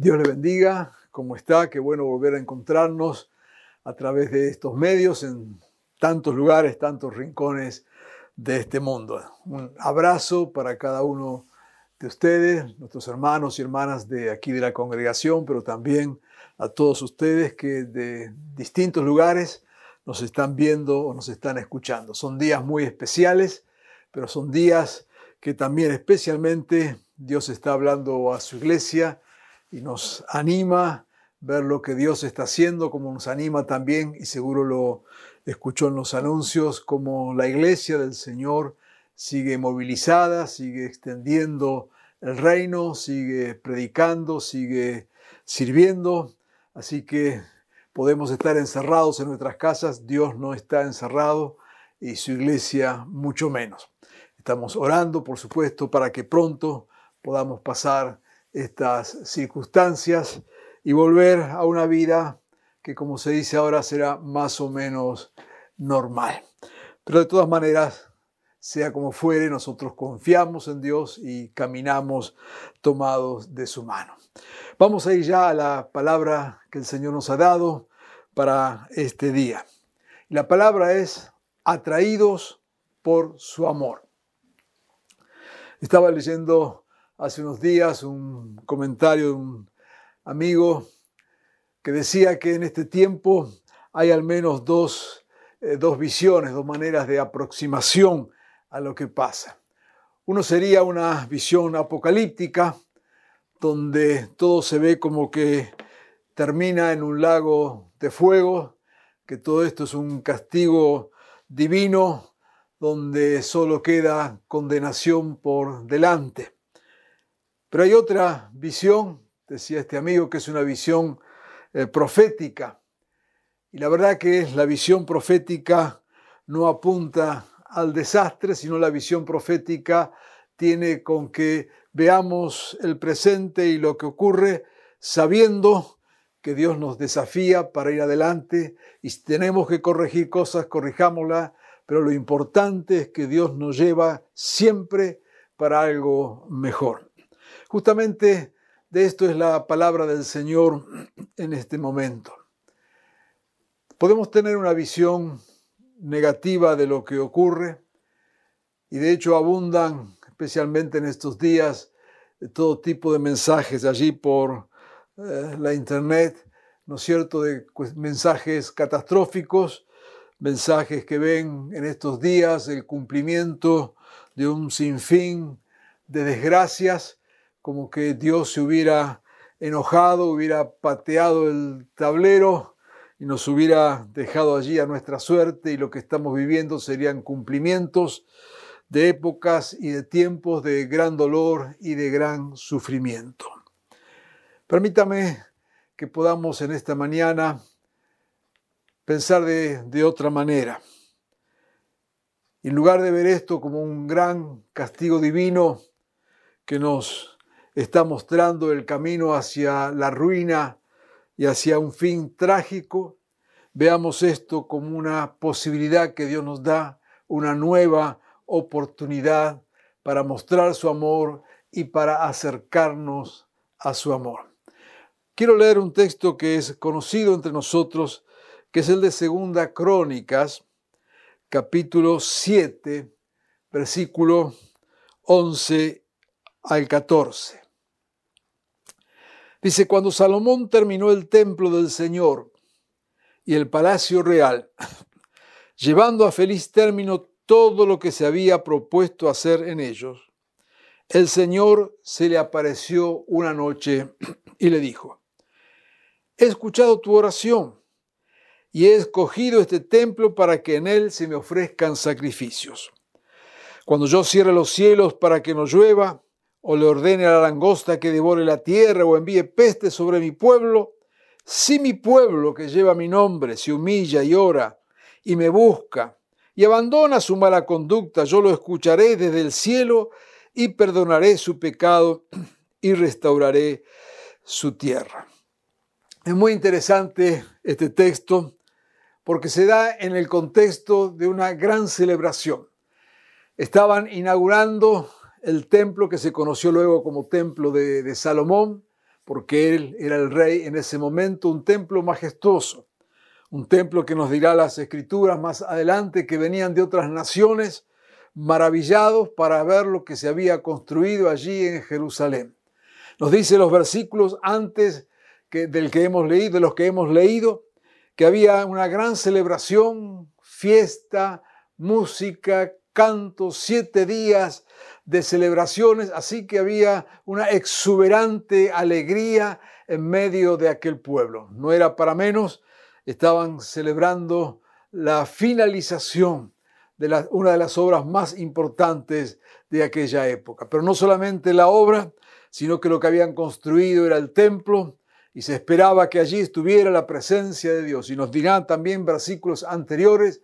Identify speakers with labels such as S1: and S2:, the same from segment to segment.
S1: Dios
S2: le bendiga. ¿Cómo está? Qué bueno volver a encontrarnos a través de estos medios en tantos lugares, tantos rincones de este mundo. Un abrazo para cada uno de ustedes, nuestros hermanos y hermanas de aquí de la congregación, pero también a todos ustedes que de distintos lugares nos están viendo o nos están escuchando. Son días muy especiales, pero son días que también especialmente Dios está hablando a su iglesia y nos anima ver lo que Dios está haciendo, como nos anima también, y seguro lo escuchó en los anuncios, como la iglesia del Señor sigue movilizada, sigue extendiendo el reino, sigue predicando, sigue sirviendo. Así que podemos estar encerrados en nuestras casas, Dios no está encerrado y su iglesia mucho menos. Estamos orando, por supuesto, para que pronto podamos pasar estas circunstancias y volver a una vida que, como se dice ahora, será más o menos normal. Pero de todas maneras, sea como fuere, nosotros confiamos en Dios y caminamos tomados de su mano. Vamos a ir ya a la palabra que el Señor nos ha dado para este día. La palabra es atraídos por su amor. Estaba leyendo hace unos días un comentario de un amigo que decía que en este tiempo hay al menos dos, eh, dos visiones, dos maneras de aproximación a lo que pasa. Uno sería una visión apocalíptica, donde todo se ve como que termina en un lago de fuego, que todo esto es un castigo divino, donde solo queda condenación por delante. Pero hay otra visión, decía este amigo, que es una visión eh, profética. Y la verdad que la visión profética no apunta al desastre, sino la visión profética tiene con que veamos el presente y lo que ocurre sabiendo que Dios nos desafía para ir adelante y si tenemos que corregir cosas, corrijámoslas, pero lo importante es que Dios nos lleva siempre para algo mejor. Justamente de esto es la palabra del Señor en este momento. Podemos tener una visión negativa de lo que ocurre y de hecho abundan, especialmente en estos días, todo tipo de mensajes allí por eh, la internet, ¿no es cierto?, de pues, mensajes catastróficos, mensajes que ven en estos días el cumplimiento de un sinfín de desgracias, como que Dios se hubiera enojado, hubiera pateado el tablero y nos hubiera dejado allí a nuestra suerte y lo que estamos viviendo serían cumplimientos de épocas y de tiempos de gran dolor y de gran sufrimiento. Permítame que podamos en esta mañana pensar de, otra manera. En lugar de ver esto como un gran castigo divino que nos está mostrando el camino hacia la ruina y hacia un fin trágico, veamos esto como una posibilidad que Dios nos da, una nueva oportunidad para mostrar su amor y para acercarnos a su amor. Quiero leer un texto que es conocido entre nosotros, que es el de Segunda Crónicas, capítulo 7, versículo 11 al 14. Dice, cuando Salomón terminó el templo del Señor y el palacio real, llevando a feliz término todo lo que se había propuesto hacer en ellos, el Señor se le apareció una noche y le dijo, he escuchado tu oración y he escogido este templo para que en él se me ofrezcan sacrificios. Cuando yo cierre los cielos para que no llueva, o le ordene a la langosta que devore la tierra, o envíe peste sobre mi pueblo, si mi pueblo que lleva mi nombre se humilla y ora y me busca y abandona su mala conducta, yo lo escucharé desde el cielo y perdonaré su pecado y restauraré su tierra. Es muy interesante este texto porque se da en el contexto de una gran celebración. Estaban inaugurando el templo que se conoció luego como templo de, Salomón, porque él era el rey en ese momento, un templo majestuoso, un templo que nos dirá las escrituras más adelante que venían de otras naciones maravillados para ver lo que se había construido allí en Jerusalén. Nos dice los versículos antes del que hemos leído, de los que hemos leído, que había una gran celebración, fiesta, música, canto, siete días de celebraciones, así que había una exuberante alegría en medio de aquel pueblo. No era para menos, estaban celebrando la finalización de una de las obras más importantes de aquella época. Pero no solamente la obra, sino que lo que habían construido era el templo y se esperaba que allí estuviera la presencia de Dios. Y nos dirán también versículos anteriores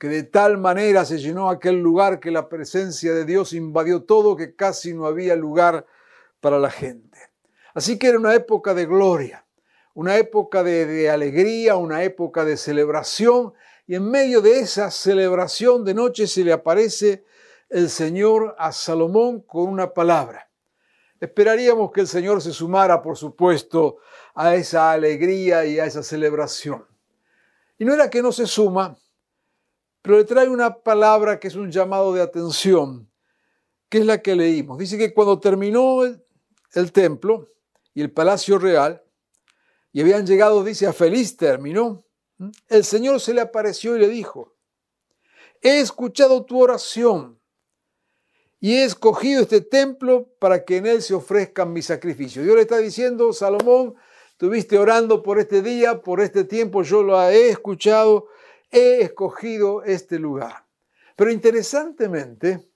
S2: que de tal manera se llenó aquel lugar que la presencia de Dios invadió todo que casi no había lugar para la gente. Así que era una época de gloria, una época de, de alegría, una época de celebración y en medio de esa celebración de noche se le aparece el Señor a Salomón con una palabra. Esperaríamos que el Señor se sumara, por supuesto, a esa alegría y a esa celebración. Y no era que no se suma, pero le trae una palabra que es un llamado de atención, que es la que leímos. Dice que cuando terminó el, templo y el palacio real, y habían llegado, dice, a feliz término, el Señor se le apareció y le dijo, he escuchado tu oración y he escogido este templo para que en él se ofrezcan mis sacrificios. Dios le está diciendo, Salomón, estuviste orando por este día, por este tiempo, yo lo he escuchado he escogido este lugar. Pero interesantemente,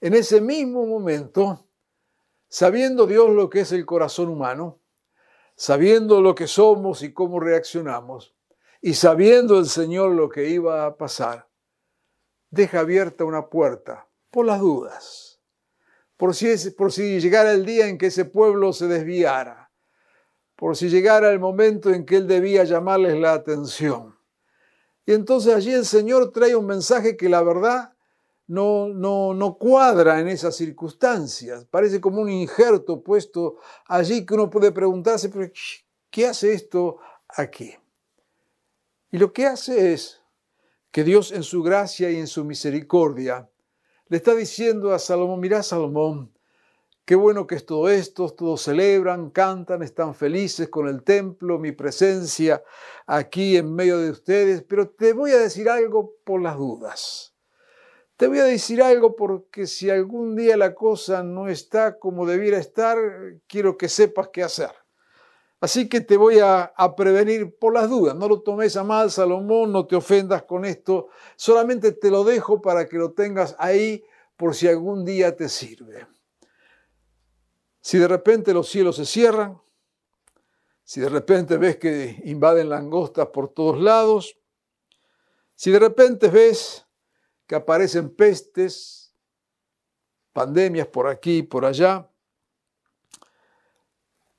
S2: en ese mismo momento, sabiendo Dios lo que es el corazón humano, sabiendo lo que somos y cómo reaccionamos, y sabiendo el Señor lo que iba a pasar, deja abierta una puerta por las dudas, por si, por si llegara el día en que ese pueblo se desviara, por si llegara el momento en que Él debía llamarles la atención. Y entonces allí el Señor trae un mensaje que la verdad no, no, no cuadra en esas circunstancias. Parece como un injerto puesto allí que uno puede preguntarse, ¿qué hace esto aquí? Y lo que hace es que Dios en su gracia y en su misericordia le está diciendo a Salomón, mira Salomón, Qué bueno que es todo esto, todos celebran, cantan, están felices con el templo, mi presencia aquí en medio de ustedes, pero te voy a decir algo por las dudas. Te voy a decir algo porque si algún día la cosa no está como debiera estar, quiero que sepas qué hacer. Así que te voy a, a, prevenir por las dudas. No lo tomes a mal, Salomón, no te ofendas con esto. Solamente te lo dejo para que lo tengas ahí por si algún día te sirve. Si de repente los cielos se cierran, si de repente ves que invaden langostas por todos lados, si de repente ves que aparecen pestes, pandemias por aquí y por allá,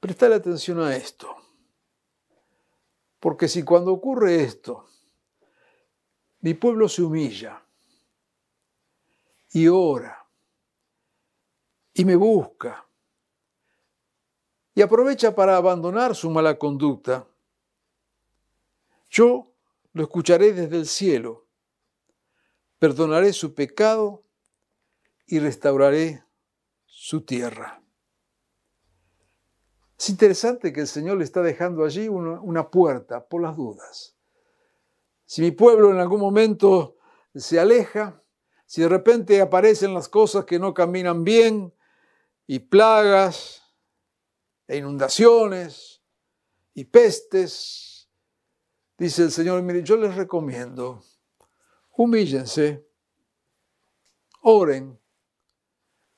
S2: prestale atención a esto. Porque si cuando ocurre esto, mi pueblo se humilla y ora y me busca y aprovecha para abandonar su mala conducta, yo lo escucharé desde el cielo, perdonaré su pecado y restauraré su tierra. Es interesante que el Señor le está dejando allí una, una, puerta por las dudas. Si mi pueblo en algún momento se aleja, si de repente aparecen las cosas que no caminan bien y plagas, e inundaciones y pestes, dice el Señor, mire, yo les recomiendo, humíllense, oren,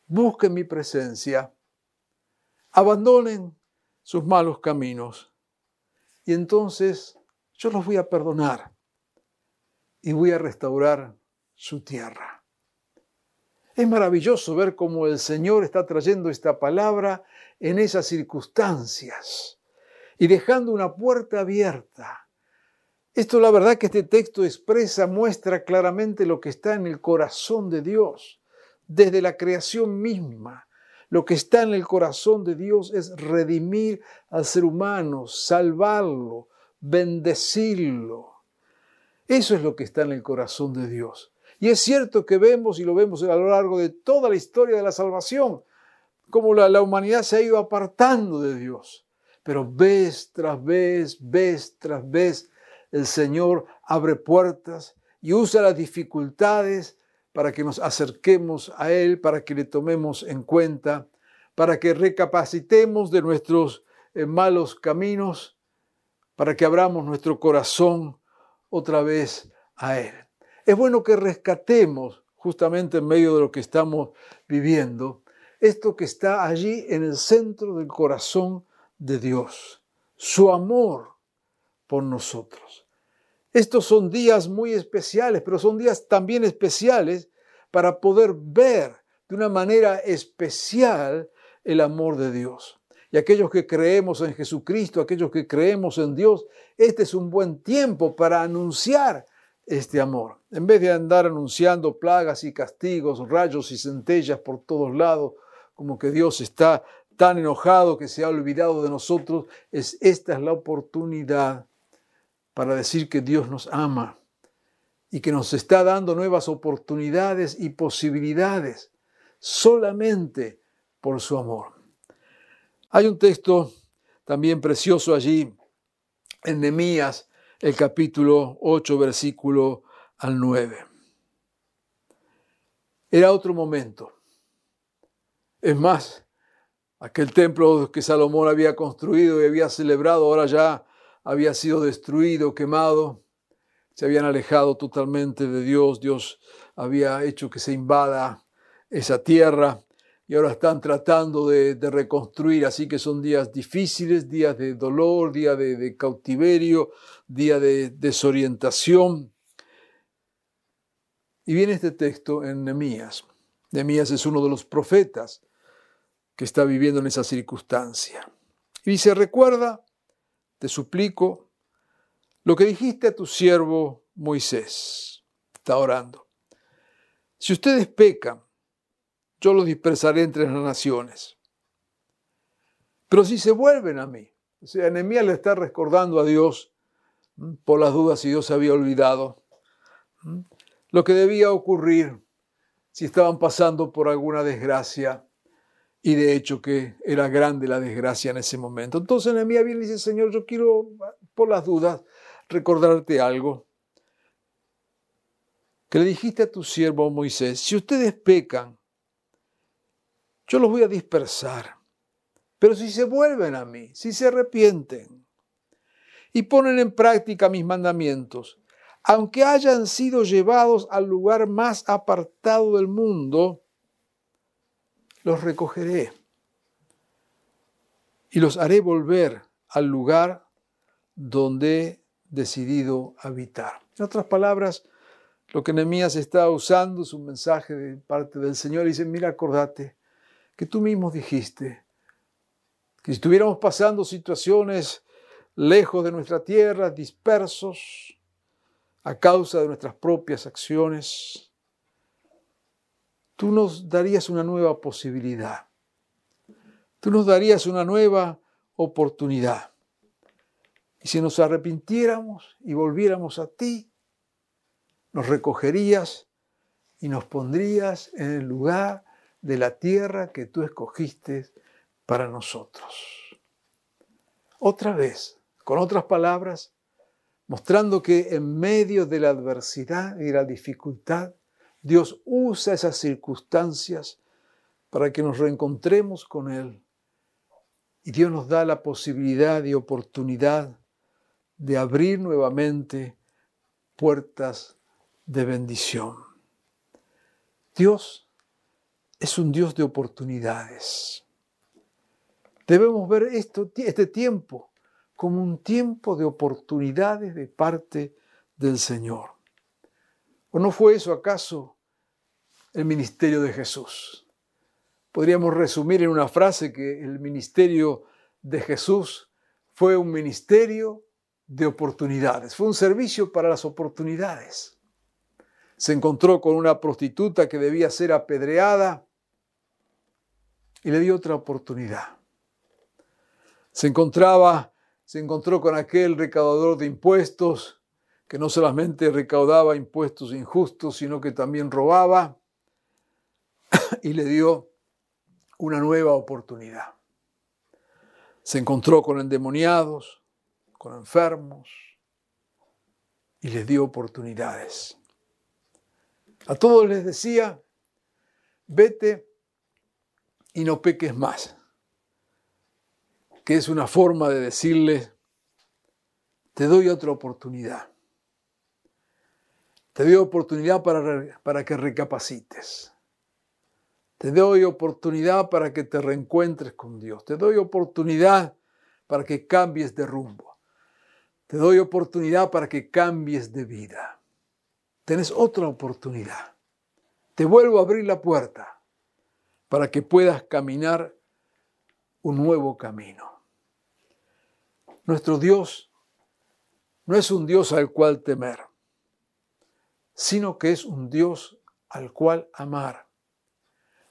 S2: busquen mi presencia, abandonen sus malos caminos y entonces yo los voy a perdonar y voy a restaurar su tierra. Es maravilloso ver cómo el Señor está trayendo esta palabra en esas circunstancias y dejando una puerta abierta. Esto la verdad que este texto expresa, muestra claramente lo que está en el corazón de Dios, desde la creación misma. Lo que está en el corazón de Dios es redimir al ser humano, salvarlo, bendecirlo. Eso es lo que está en el corazón de Dios. Y es cierto que vemos y lo vemos a lo largo de toda la historia de la salvación, cómo la, la humanidad se ha ido apartando de Dios. Pero vez tras vez, vez tras vez, el Señor abre puertas y usa las dificultades para que nos acerquemos a Él, para que le tomemos en cuenta, para que recapacitemos de nuestros eh, malos caminos, para que abramos nuestro corazón otra vez a Él. Es bueno que rescatemos, justamente en medio de lo que estamos viviendo, esto que está allí en el centro del corazón de Dios, su amor por nosotros. Estos son días muy especiales, pero son días también especiales para poder ver de una manera especial el amor de Dios. Y aquellos que creemos en Jesucristo, aquellos que creemos en Dios, este es un buen tiempo para anunciar este amor. En vez de andar anunciando plagas y castigos, rayos y centellas por todos lados, como que Dios está tan enojado que se ha olvidado de nosotros, es esta es la oportunidad para decir que Dios nos ama y que nos está dando nuevas oportunidades y posibilidades solamente por su amor. Hay un texto también precioso allí en Nehemías, el capítulo 8, versículo al 9. Era otro momento. Es más, aquel templo que Salomón había construido y había celebrado, ahora ya había sido destruido, quemado, se habían alejado totalmente de Dios, Dios había hecho que se invada esa tierra y ahora están tratando de, reconstruir, así que son días difíciles, días de dolor, días de, cautiverio, días de desorientación. Y viene este texto en Nehemías. Nehemías es uno de los profetas que está viviendo en esa circunstancia. Y dice, recuerda, te suplico, lo que dijiste a tu siervo Moisés. Está orando. Si ustedes pecan, yo los dispersaré entre las naciones. Pero si se vuelven a mí, o sea, Nehemías le está recordando a Dios, por las dudas si Dios se había olvidado, lo que debía ocurrir si estaban pasando por alguna desgracia, y de hecho que era grande la desgracia en ese momento. Entonces Nehemías viene y dice, Señor, yo quiero, por las dudas, recordarte algo que le dijiste a tu siervo Moisés, si ustedes pecan, yo los voy a dispersar. Pero si se vuelven a mí, si se arrepienten y ponen en práctica mis mandamientos, aunque hayan sido llevados al lugar más apartado del mundo, los recogeré y los haré volver al lugar donde he decidido habitar. En otras palabras, lo que Nehemías está usando es un mensaje de parte del Señor y dice, mira, acordate, que tú mismo dijiste, que si estuviéramos pasando situaciones lejos de nuestra tierra, dispersos, a causa de nuestras propias acciones, tú nos darías una nueva posibilidad, tú nos darías una nueva oportunidad. Y si nos arrepintiéramos y volviéramos a ti, nos recogerías y nos pondrías en el lugar de la tierra que tú escogiste para nosotros. Otra vez, con otras palabras, mostrando que en medio de la adversidad y la dificultad, Dios usa esas circunstancias para que nos reencontremos con Él. Y Dios nos da la posibilidad y oportunidad de abrir nuevamente puertas de bendición. Dios es un Dios de oportunidades. Debemos ver esto, este tiempo como un tiempo de oportunidades de parte del Señor. ¿O no fue eso acaso el ministerio de Jesús? Podríamos resumir en una frase que el ministerio de Jesús fue un ministerio de oportunidades, fue un servicio para las oportunidades. Se encontró con una prostituta que debía ser apedreada y le dio otra oportunidad. Se encontraba, se encontró con aquel recaudador de impuestos que no solamente recaudaba impuestos injustos, sino que también robaba y le dio una nueva oportunidad. Se encontró con endemoniados, con enfermos y les dio oportunidades. A todos les decía, vete y no peques más, que es una forma de decirle, te doy otra oportunidad. Te doy oportunidad para, para que recapacites. Te doy oportunidad para que te reencuentres con Dios. Te doy oportunidad para que cambies de rumbo. Te doy oportunidad para que cambies de vida. Tienes otra oportunidad. Te vuelvo a abrir la puerta para que puedas caminar un nuevo camino. Nuestro Dios no es un Dios al cual temer, sino que es un Dios al cual amar,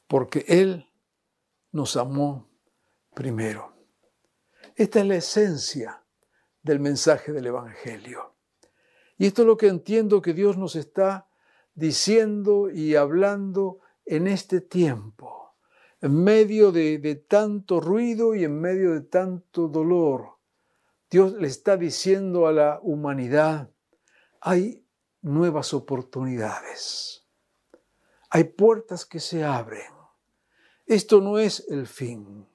S2: porque Él nos amó primero. Esta es la esencia del mensaje del Evangelio. Y esto es lo que entiendo que Dios nos está diciendo y hablando en este tiempo, en medio de, tanto ruido y en medio de tanto dolor. Dios le está diciendo a la humanidad, hay nuevas oportunidades, hay puertas que se abren. Esto no es el fin.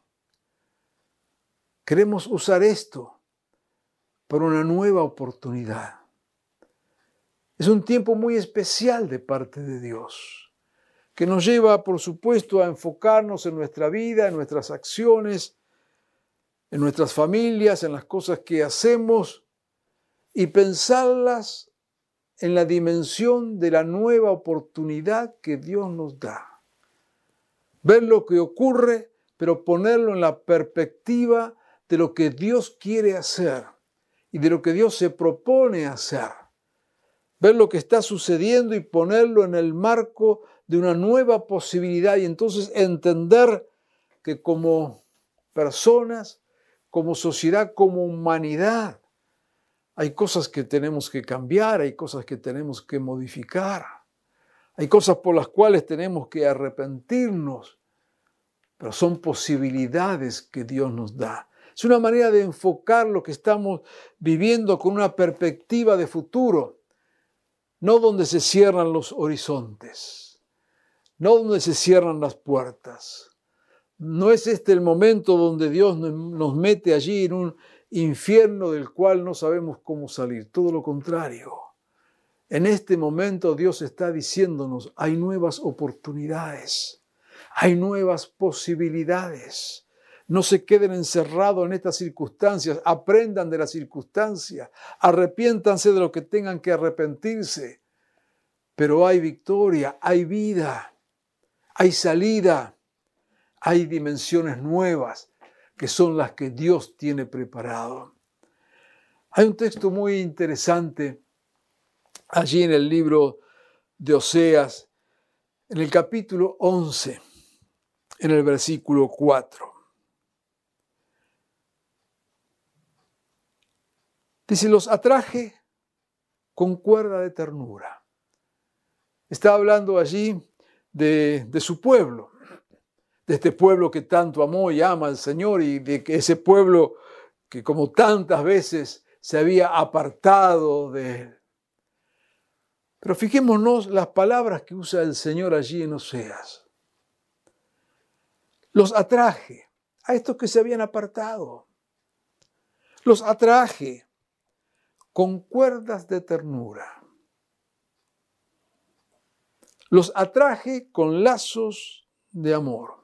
S2: Queremos usar esto para una nueva oportunidad. Es un tiempo muy especial de parte de Dios, que nos lleva, por supuesto, a enfocarnos en nuestra vida, en nuestras acciones, en nuestras familias, en las cosas que hacemos y pensarlas en la dimensión de la nueva oportunidad que Dios nos da. Ver lo que ocurre, pero ponerlo en la perspectiva de lo que Dios quiere hacer y de lo que Dios se propone hacer. Ver lo que está sucediendo y ponerlo en el marco de una nueva posibilidad y entonces entender que como personas, como sociedad, como humanidad, hay cosas que tenemos que cambiar, hay cosas que tenemos que modificar, hay cosas por las cuales tenemos que arrepentirnos, pero son posibilidades que Dios nos da. Es una manera de enfocar lo que estamos viviendo con una perspectiva de futuro, no donde se cierran los horizontes, no donde se cierran las puertas. No es este el momento donde Dios nos mete allí en un infierno del cual no sabemos cómo salir, todo lo contrario. En este momento Dios está diciéndonos, hay nuevas oportunidades, hay nuevas posibilidades no se queden encerrados en estas circunstancias, aprendan de las circunstancias, arrepiéntanse de lo que tengan que arrepentirse. Pero hay victoria, hay vida, hay salida, hay dimensiones nuevas que son las que Dios tiene preparado. Hay un texto muy interesante allí en el libro de Oseas, en el capítulo 11, en el versículo 4. Dice, los atraje con cuerda de ternura. Está hablando allí de, de, su pueblo, de este pueblo que tanto amó y ama al Señor y de que ese pueblo que como tantas veces se había apartado de él. Pero fijémonos las palabras que usa el Señor allí en Oseas. Los atraje a estos que se habían apartado. Los atraje con cuerdas de ternura. Los atraje con lazos de amor.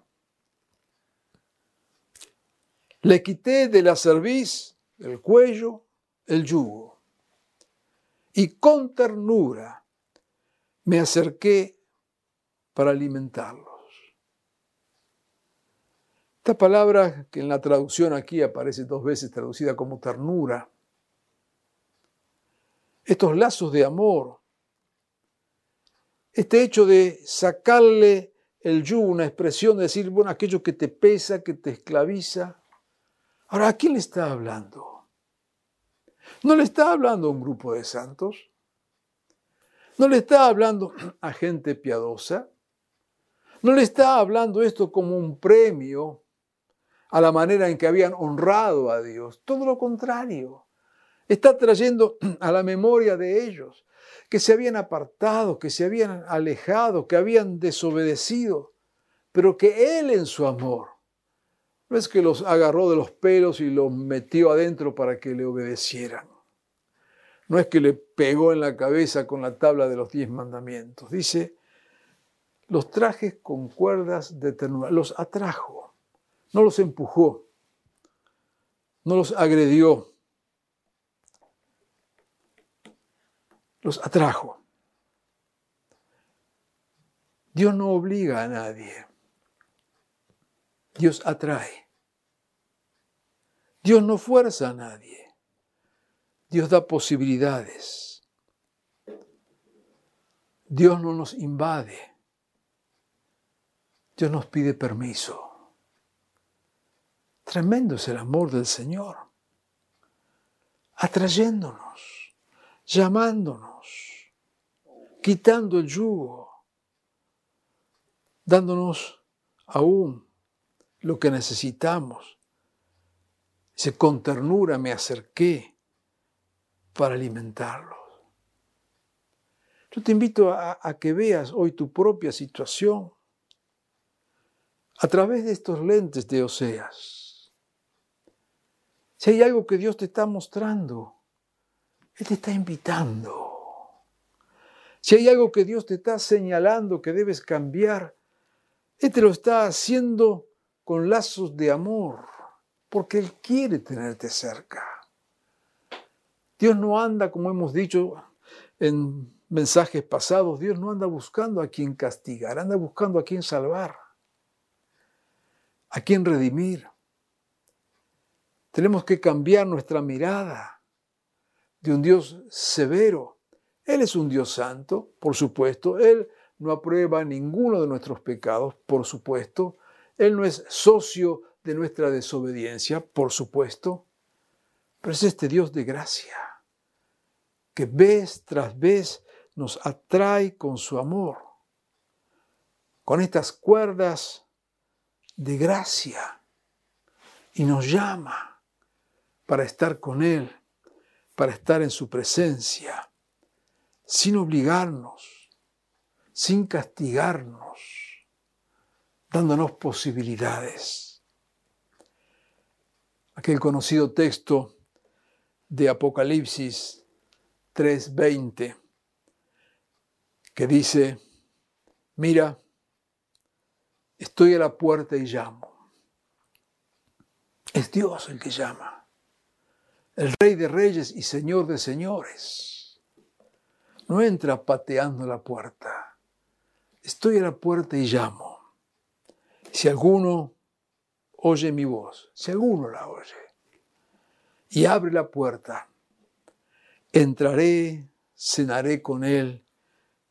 S2: Le quité de la cerviz el cuello, el yugo, y con ternura me acerqué para alimentarlos. Esta palabra que en la traducción aquí aparece dos veces traducida como ternura, estos lazos de amor, este hecho de sacarle el yugo, una expresión de decir, bueno, aquello que te pesa, que te esclaviza, Ahora, ¿a quién le está hablando? No le está hablando a un grupo de santos. No le está hablando a gente piadosa. No le está hablando esto como un premio a la manera en que habían honrado a Dios. Todo lo contrario. Está trayendo a la memoria de ellos que se habían apartado, que se habían alejado, que habían desobedecido, pero que Él en su amor no es que los agarró de los pelos y los metió adentro para que le obedecieran. No es que le pegó en la cabeza con la tabla de los diez mandamientos. Dice, los trajes con cuerdas de ternura, los atrajo, no los empujó, no los agredió, los atrajo. Dios no obliga a nadie. Dios atrae. Dios no fuerza a nadie. Dios da posibilidades. Dios no nos invade. Dios nos pide permiso. Tremendo es el amor del Señor. Atrayéndonos, llamándonos, quitando el yugo, dándonos aún lo que necesitamos. Dice, con ternura me acerqué para alimentarlos. Yo te invito a, a, que veas hoy tu propia situación a través de estos lentes de Oseas. Si hay algo que Dios te está mostrando, Él te está invitando. Si hay algo que Dios te está señalando que debes cambiar, Él te lo está haciendo con lazos de amor, porque Él quiere tenerte cerca. Dios no anda, como hemos dicho en mensajes pasados, Dios no anda buscando a quien castigar, anda buscando a quien salvar, a quien redimir. Tenemos que cambiar nuestra mirada de un Dios severo. Él es un Dios santo, por supuesto. Él no aprueba ninguno de nuestros pecados, por supuesto. Él no es socio de nuestra desobediencia, por supuesto. Pero es este Dios de gracia, que vez tras vez nos atrae con su amor, con estas cuerdas de gracia, y nos llama para estar con Él, para estar en su presencia, sin obligarnos, sin castigarnos, dándonos posibilidades. Aquel conocido texto de Apocalipsis 3:20 que dice, mira, estoy a la puerta y llamo. Es Dios el que llama, el Rey de Reyes y Señor de Señores. No entra pateando la puerta. Estoy a la puerta y llamo. Si alguno oye mi voz, si alguno la oye, y abre la puerta, entraré, cenaré con él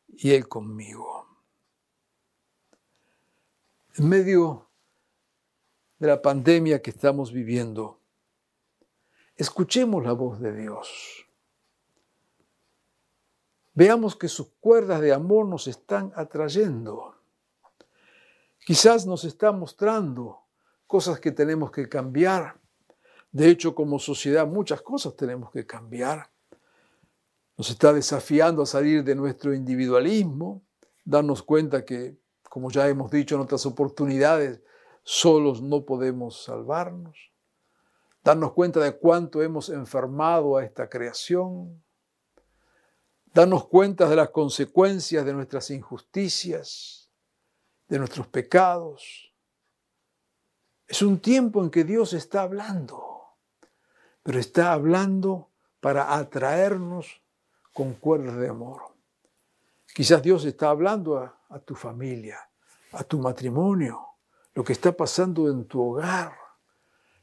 S2: y él conmigo. En medio de la pandemia que estamos viviendo, escuchemos la voz de Dios. Veamos que sus cuerdas de amor nos están atrayendo. Quizás nos está mostrando cosas que tenemos que cambiar. De hecho, como sociedad muchas cosas tenemos que cambiar. Nos está desafiando a salir de nuestro individualismo, darnos cuenta que, como ya hemos dicho en otras oportunidades, solos no podemos salvarnos. darnos cuenta de cuánto hemos enfermado a esta creación, darnos cuenta de las consecuencias de nuestras injusticias, de nuestros pecados. Es un tiempo en que Dios está hablando, pero está hablando para atraernos con cuerdas de amor. Quizás Dios está hablando a, a tu familia, a tu matrimonio, lo que está pasando en tu hogar.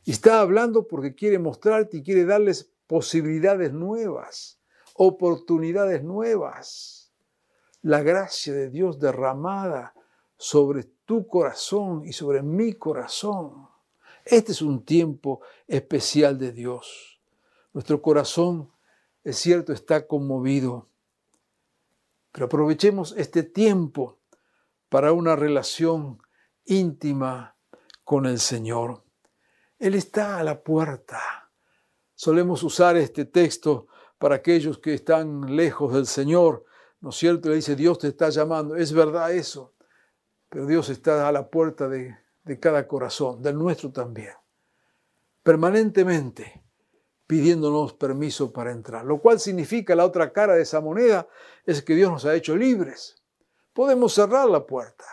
S2: Y está hablando porque quiere mostrarte y quiere darles posibilidades nuevas, oportunidades nuevas. La gracia de Dios derramada sobre tu corazón y sobre mi corazón. Este es un tiempo especial de Dios. Nuestro corazón, es cierto, está conmovido. Pero aprovechemos este tiempo para una relación íntima con el Señor. Él está a la puerta. Solemos usar este texto para aquellos que están lejos del Señor, ¿no es cierto? Le dice, Dios te está llamando. Es verdad eso, pero Dios está a la puerta de, de cada corazón, del nuestro también, permanentemente pidiéndonos permiso para entrar. Lo cual significa la otra cara de esa moneda es que Dios nos ha hecho libres. Podemos cerrar la puerta,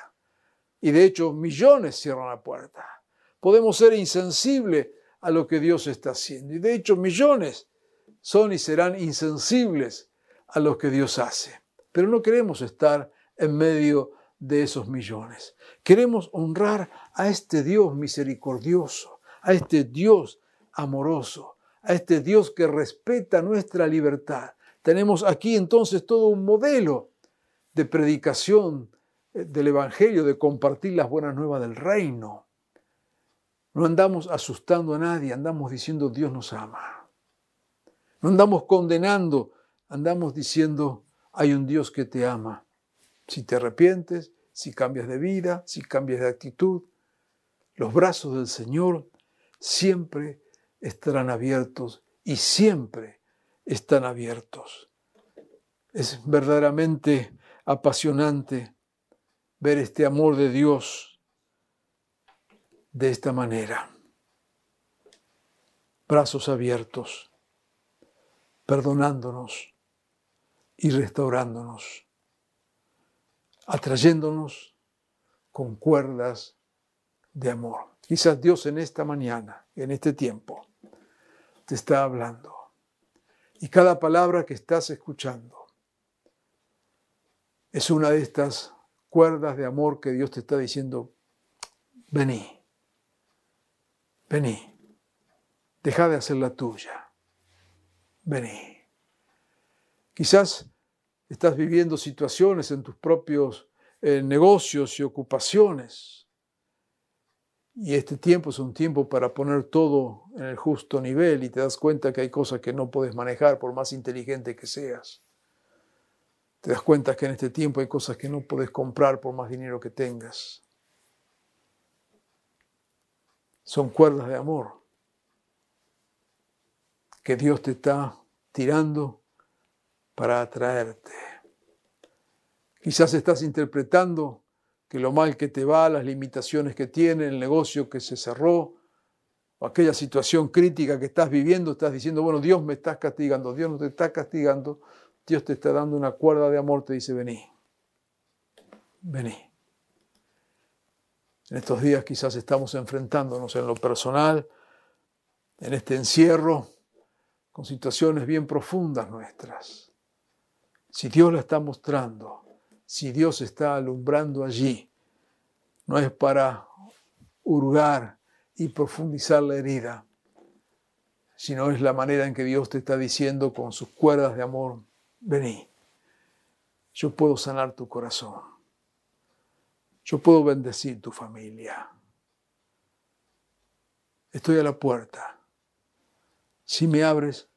S2: y de hecho, millones cierran la puerta. Podemos ser insensibles a lo que Dios está haciendo. Y de hecho, millones son y serán insensibles a lo que Dios hace. Pero no queremos estar en medio de esos millones. Queremos honrar a este Dios misericordioso, a este Dios amoroso, a este Dios que respeta nuestra libertad. Tenemos aquí entonces todo un modelo de predicación del Evangelio, de compartir las buenas nuevas del reino. No andamos asustando a nadie, andamos diciendo Dios nos ama. No andamos condenando, andamos diciendo hay un Dios que te ama. Si te arrepientes, si cambias de vida, si cambias de actitud, los brazos del Señor siempre estarán abiertos y siempre están abiertos. Es verdaderamente apasionante ver este amor de Dios de esta manera. Brazos abiertos, perdonándonos y restaurándonos, atrayéndonos con cuerdas de amor. Quizás Dios en esta mañana, en este tiempo, te está hablando. Y cada palabra que estás escuchando es una de estas cuerdas de amor que Dios te está diciendo, vení, vení, deja de hacer la tuya, vení. Quizás estás viviendo situaciones en tus propios eh, negocios y ocupaciones. Y este tiempo es un tiempo para poner todo en el justo nivel y te das cuenta que hay cosas que no puedes manejar por más inteligente que seas. Te das cuenta que en este tiempo hay cosas que no puedes comprar por más dinero que tengas. Son cuerdas de amor que Dios te está tirando para atraerte. Quizás estás interpretando que lo mal que te va, las limitaciones que tiene, el negocio que se cerró, o aquella situación crítica que estás viviendo, estás diciendo, bueno, Dios me está castigando, Dios no te está castigando, Dios te está dando una cuerda de amor, te dice, vení, vení. En estos días quizás estamos enfrentándonos en lo personal, en este encierro, con situaciones bien profundas nuestras. Si Dios la está mostrando, si Dios está alumbrando allí, no es para hurgar y profundizar la herida, sino es la manera en que Dios te está diciendo con sus cuerdas de amor, vení, yo puedo sanar tu corazón, yo puedo bendecir tu familia. Estoy a la puerta. Si me abres,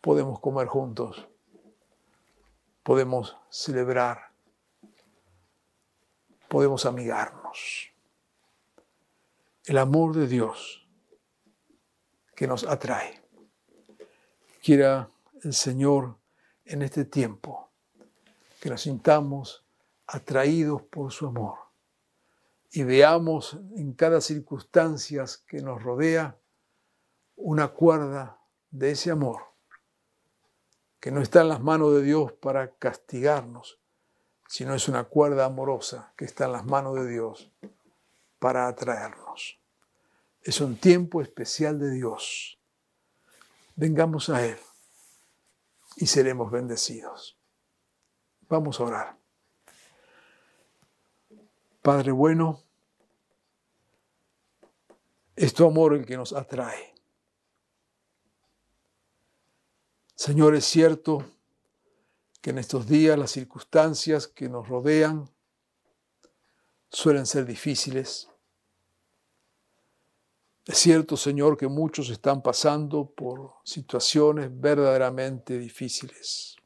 S2: podemos comer juntos, podemos celebrar, podemos amigarnos. El amor de Dios que nos atrae. Quiera el Señor en este tiempo, que nos sintamos atraídos por su amor y veamos en cada circunstancia que nos rodea una cuerda de ese amor que no está en las manos de Dios para castigarnos, sino es una cuerda amorosa que está en las manos de Dios para atraernos. Es un tiempo especial de Dios. Vengamos a Él y seremos bendecidos. Vamos a orar. Padre bueno, es tu amor el que nos atrae. Señor, es cierto que en estos días las circunstancias que nos rodean suelen ser difíciles. Es cierto, Señor, que muchos están pasando por situaciones verdaderamente difíciles.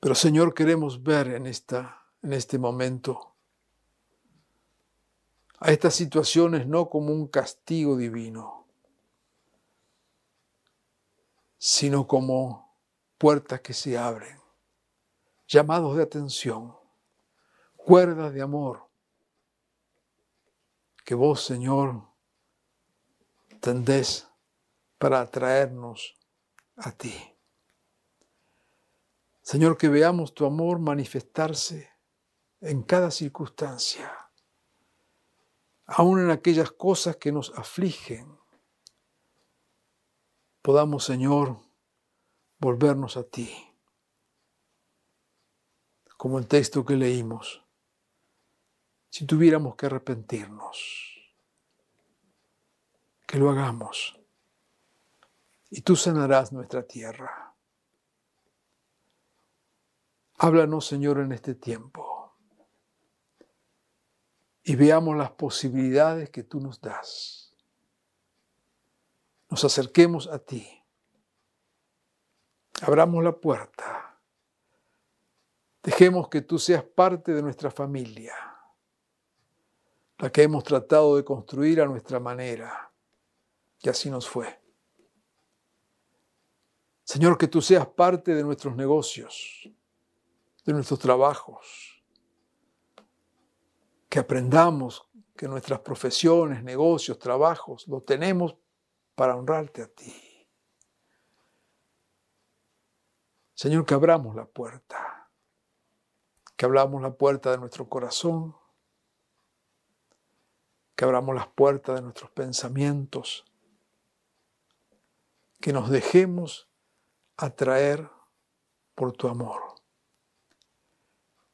S2: Pero, Señor, queremos ver en, esta, en este momento a estas situaciones no como un castigo divino, sino como puertas que se abren, llamados de atención, cuerdas de amor, que vos, Señor, tendés para atraernos a ti. Señor, que veamos tu amor manifestarse en cada circunstancia, aun en aquellas cosas que nos afligen, podamos, Señor, volvernos a ti. Como el texto que leímos, si tuviéramos que arrepentirnos, que lo hagamos, y tú sanarás nuestra tierra. Háblanos, Señor, en este tiempo, y veamos las posibilidades que tú nos das nos acerquemos a ti. Abramos la puerta. Dejemos que tú seas parte de nuestra familia, la que hemos tratado de construir a nuestra manera. Y así nos fue. Señor, que tú seas parte de nuestros negocios, de nuestros trabajos, que aprendamos que nuestras profesiones, negocios, trabajos, lo tenemos para honrarte a ti. Señor, que abramos la puerta, que abramos la puerta de nuestro corazón, que abramos las puertas de nuestros pensamientos, que nos dejemos atraer por tu amor.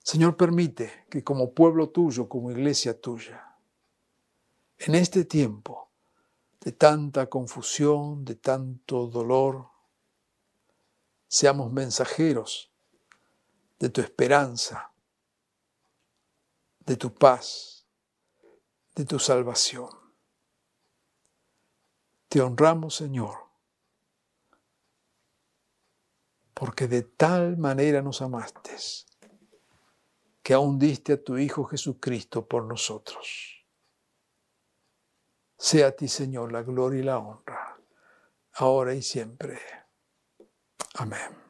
S2: Señor, permite que como pueblo tuyo, como iglesia tuya, en este tiempo, de tanta confusión, de tanto dolor. Seamos mensajeros de tu esperanza, de tu paz, de tu salvación. Te honramos, Señor, porque de tal manera nos amaste que aún diste a tu Hijo Jesucristo por nosotros. Sea a ti, Señor, la gloria y la honra, ahora y siempre. Amén.